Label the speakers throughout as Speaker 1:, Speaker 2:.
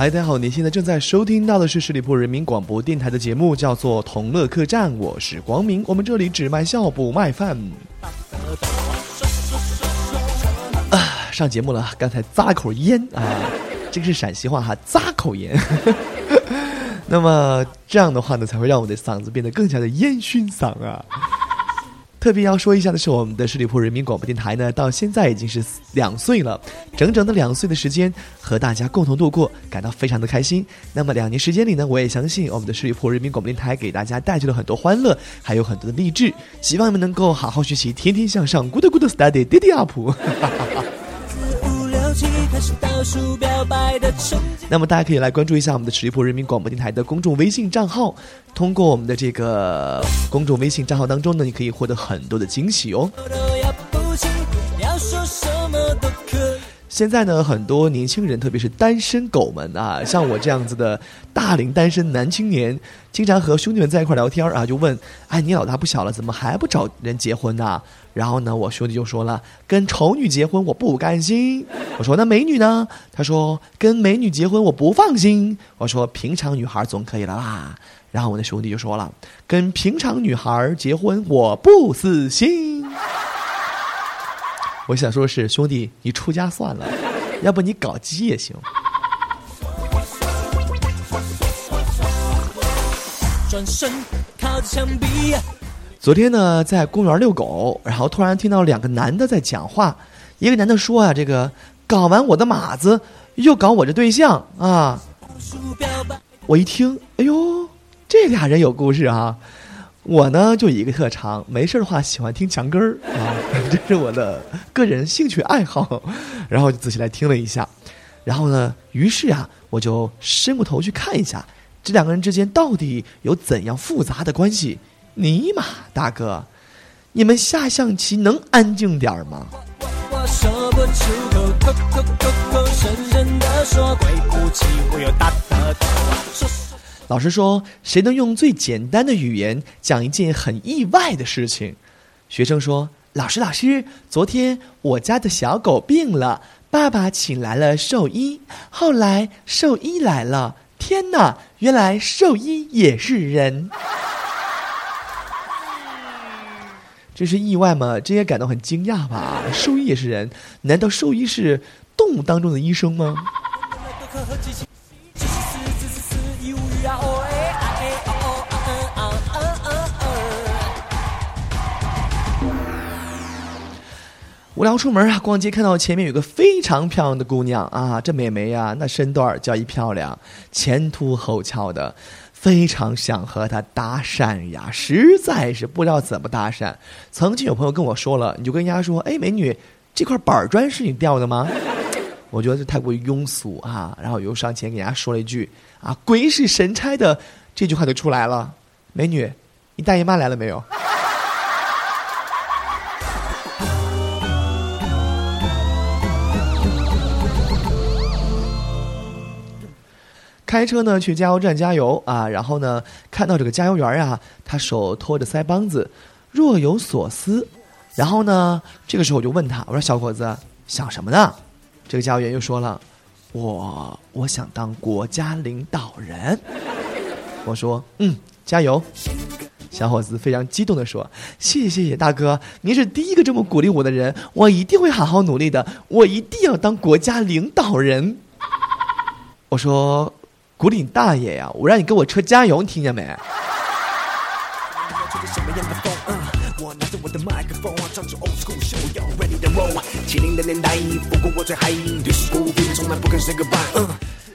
Speaker 1: 嗨，大家好，你现在正在收听到的是十里铺人民广播电台的节目，叫做《同乐客栈》，我是光明，我们这里只卖笑不卖饭。啊，上节目了，刚才咂了口烟啊，这个是陕西话哈，咂口烟。那么这样的话呢，才会让我的嗓子变得更加的烟熏嗓啊。特别要说一下的是，我们的十里铺人民广播电台呢，到现在已经是两岁了，整整的两岁的时间和大家共同度过，感到非常的开心。那么两年时间里呢，我也相信我们的十里铺人民广播电台给大家带去了很多欢乐，还有很多的励志。希望你们能够好好学习，天天向上，good good study，daddy up。那么大家可以来关注一下我们的十里铺人民广播电台的公众微信账号，通过我们的这个公众微信账号当中呢，你可以获得很多的惊喜哦。现在呢，很多年轻人，特别是单身狗们啊，像我这样子的大龄单身男青年，经常和兄弟们在一块聊天啊，就问：“哎，你老大不小了，怎么还不找人结婚呢？”然后呢，我兄弟就说了：“跟丑女结婚我不甘心。”我说：“那美女呢？”他说：“跟美女结婚我不放心。”我说：“平常女孩总可以了啦。”然后我的兄弟就说了：“跟平常女孩结婚我不死心。”我想说的是，兄弟，你出家算了，要不你搞基也行。昨天呢，在公园遛狗，然后突然听到两个男的在讲话。一个男的说啊：“这个搞完我的马子，又搞我这对象啊！”我一听，哎呦，这俩人有故事啊！我呢就一个特长，没事的话喜欢听墙根儿啊，这是我的个人兴趣爱好。然后就仔细来听了一下，然后呢，于是啊，我就伸过头去看一下这两个人之间到底有怎样复杂的关系。尼玛，大哥，你们下象棋能安静点儿吗？说老师说：“谁能用最简单的语言讲一件很意外的事情？”学生说：“老师，老师，昨天我家的小狗病了，爸爸请来了兽医。后来兽医来了，天哪，原来兽医也是人！这是意外吗？这也感到很惊讶吧？兽医也是人？难道兽医是动物当中的医生吗？”无聊出门啊，逛街看到前面有个非常漂亮的姑娘啊，这美眉呀，那身段叫一漂亮，前凸后翘的，非常想和她搭讪呀，实在是不知道怎么搭讪。曾经有朋友跟我说了，你就跟人家说，哎，美女，这块板砖是你掉的吗？我觉得这太过于庸俗啊，然后又上前给人家说了一句啊，鬼使神差的这句话就出来了，美女，你大姨妈来了没有？开车呢去加油站加油啊，然后呢看到这个加油员啊，他手托着腮帮子，若有所思。然后呢，这个时候我就问他，我说：“小伙子，想什么呢？”这个加油员又说了：“我我想当国家领导人。”我说：“嗯，加油！”小伙子非常激动的说：“谢谢谢谢大哥，您是第一个这么鼓励我的人，我一定会好好努力的，我一定要当国家领导人。”我说。鼓励你大爷呀！我让你给我车加油，你听见没？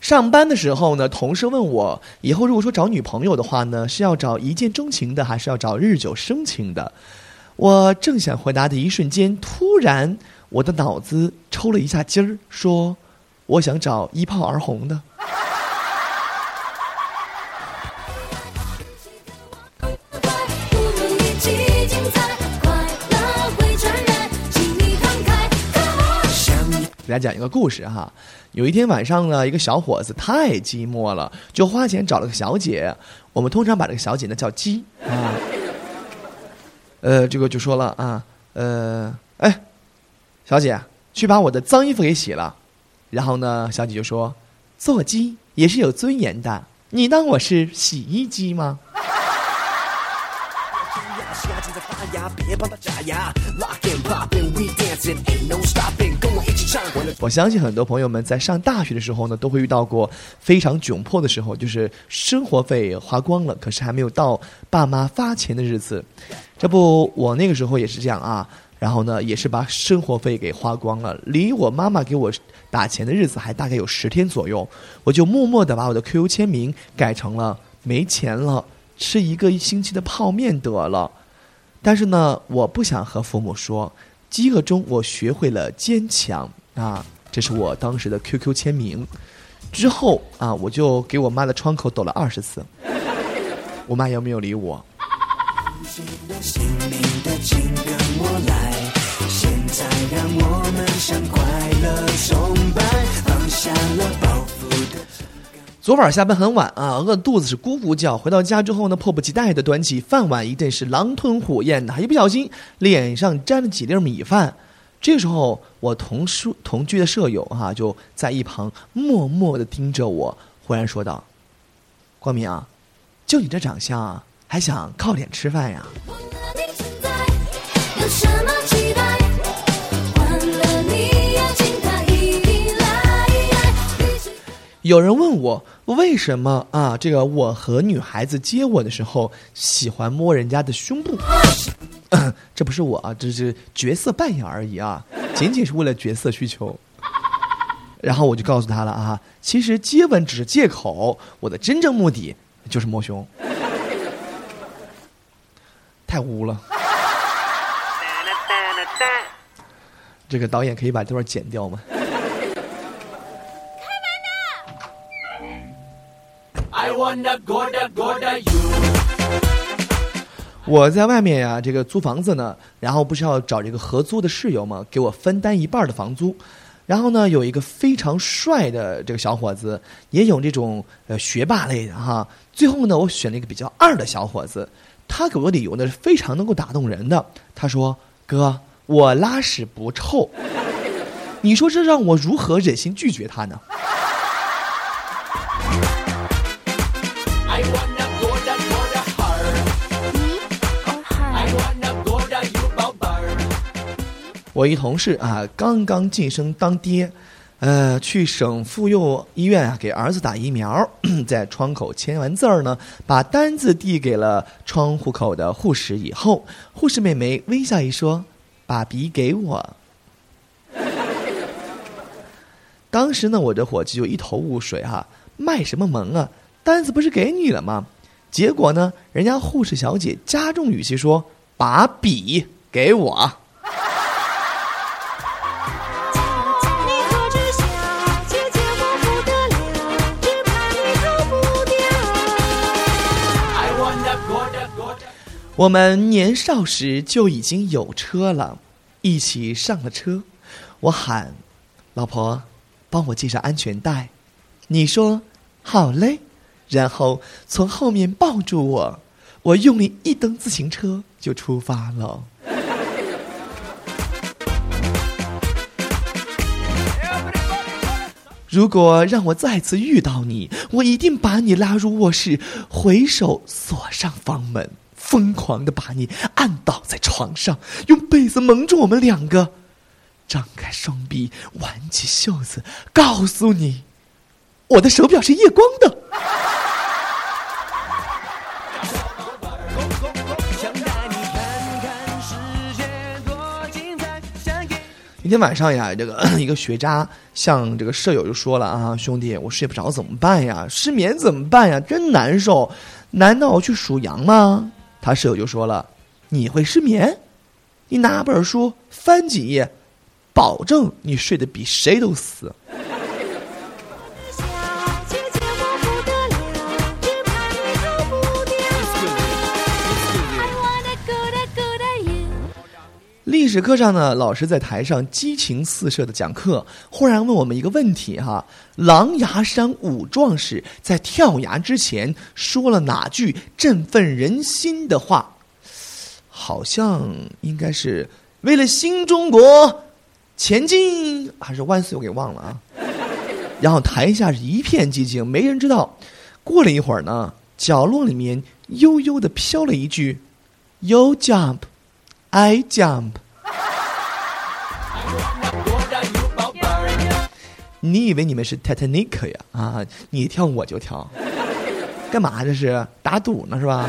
Speaker 1: 上班的时候呢，同事问我，以后如果说找女朋友的话呢，是要找一见钟情的，还是要找日久生情的？我正想回答的一瞬间，突然我的脑子抽了一下筋儿，说：“我想找一炮而红的。”给大家讲一个故事哈，有一天晚上呢，一个小伙子太寂寞了，就花钱找了个小姐。我们通常把这个小姐呢叫鸡啊。呃，这个就说了啊，呃，哎，小姐，去把我的脏衣服给洗了。然后呢，小姐就说，做鸡也是有尊严的。你当我是洗衣机吗？我相信很多朋友们在上大学的时候呢，都会遇到过非常窘迫的时候，就是生活费花光了，可是还没有到爸妈发钱的日子。这不，我那个时候也是这样啊。然后呢，也是把生活费给花光了，离我妈妈给我打钱的日子还大概有十天左右，我就默默的把我的 QQ 签名改成了没钱了，吃一个一星期的泡面得了。但是呢，我不想和父母说，饥饿中我学会了坚强啊，这是我当时的 QQ 签名。之后啊，我就给我妈的窗口抖了二十次，我妈也没有理我。昨晚下班很晚啊，饿肚子是咕咕叫。回到家之后呢，迫不及待的端起饭碗，一定是狼吞虎咽的，一不小心脸上沾了几粒米饭。这时候，我同宿同居的舍友哈就在一旁默默的盯着我，忽然说道：“光明啊，就你这长相，啊还想靠脸吃饭呀？” 有有人问我为什么啊？这个我和女孩子接吻的时候喜欢摸人家的胸部，这不是我啊，这是角色扮演而已啊，仅仅是为了角色需求。然后我就告诉他了啊，其实接吻只是借口，我的真正目的就是摸胸。太污了，这个导演可以把这段剪掉吗？我在外面呀，这个租房子呢，然后不是要找这个合租的室友吗？给我分担一半的房租。然后呢，有一个非常帅的这个小伙子，也有这种呃学霸类的哈。最后呢，我选了一个比较二的小伙子，他给我理由呢是非常能够打动人的。他说：“哥，我拉屎不臭。”你说这让我如何忍心拒绝他呢？我一同事啊，刚刚晋升当爹，呃，去省妇幼医院啊给儿子打疫苗，在窗口签完字儿呢，把单子递给了窗户口的护士以后，护士妹妹微笑一说：“把笔给我。” 当时呢，我这伙计就一头雾水哈，卖什么萌啊？单子不是给你了吗？结果呢，人家护士小姐加重语气说：“把笔给我。”我们年少时就已经有车了，一起上了车。我喊：“老婆，帮我系上安全带。”你说：“好嘞。”然后从后面抱住我，我用力一蹬自行车就出发了。如果让我再次遇到你，我一定把你拉入卧室，回手锁上房门。疯狂的把你按倒在床上，用被子蒙住我们两个，张开双臂，挽起袖子，告诉你，我的手表是夜光的。今天晚上呀，这个 一个学渣向这个舍友就说了啊，兄弟，我睡不着怎么办呀？失眠怎么办呀？真难受，难道我去数羊吗？他室友就说了：“你会失眠？你拿本书翻几页，保证你睡得比谁都死。”历史课上呢，老师在台上激情四射的讲课，忽然问我们一个问题：哈，狼牙山五壮士在跳崖之前说了哪句振奋人心的话？好像应该是为了新中国前进，还是万岁？我给忘了啊。然后台下是一片寂静，没人知道。过了一会儿呢，角落里面悠悠的飘了一句：“You jump, I jump。”你以为你们是 Titanic 呀？啊，你跳我就跳，干嘛这是打赌呢是吧？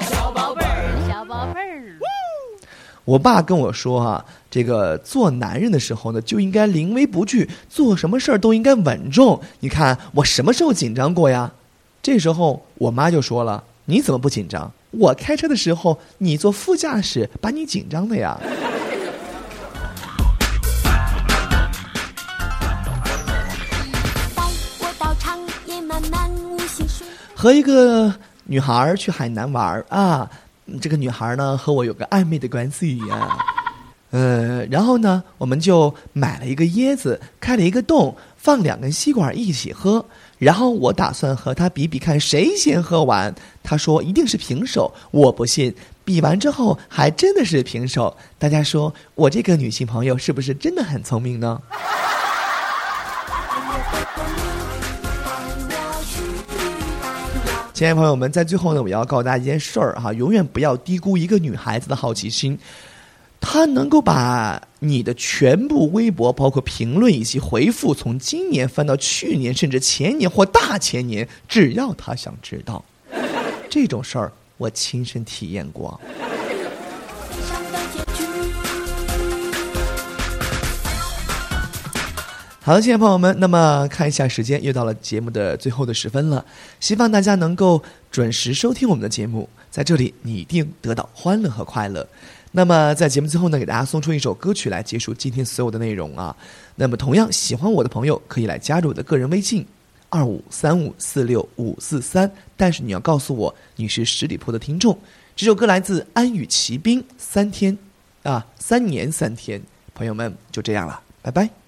Speaker 1: 小宝贝儿，小宝贝儿。我爸跟我说啊，这个做男人的时候呢，就应该临危不惧，做什么事儿都应该稳重。你看我什么时候紧张过呀？这时候我妈就说了：“你怎么不紧张？我开车的时候，你坐副驾驶，把你紧张的呀。”和一个女孩去海南玩啊，这个女孩呢和我有个暧昧的关系啊，呃，然后呢我们就买了一个椰子，开了一个洞，放两根吸管一起喝，然后我打算和他比比看谁先喝完，他说一定是平手，我不信，比完之后还真的是平手，大家说我这个女性朋友是不是真的很聪明呢？亲爱的朋友们，在最后呢，我要告诉大家一件事儿哈，永远不要低估一个女孩子的好奇心，他能够把你的全部微博，包括评论以及回复，从今年翻到去年，甚至前年或大前年，只要他想知道，这种事儿我亲身体验过。好的，亲爱的朋友们，那么看一下时间，又到了节目的最后的时分了。希望大家能够准时收听我们的节目，在这里你一定得到欢乐和快乐。那么在节目最后呢，给大家送出一首歌曲来结束今天所有的内容啊。那么同样喜欢我的朋友可以来加入我的个人微信二五三五四六五四三，但是你要告诉我你是十里铺的听众。这首歌来自安与骑兵，三天啊，三年三天，朋友们就这样了，拜拜。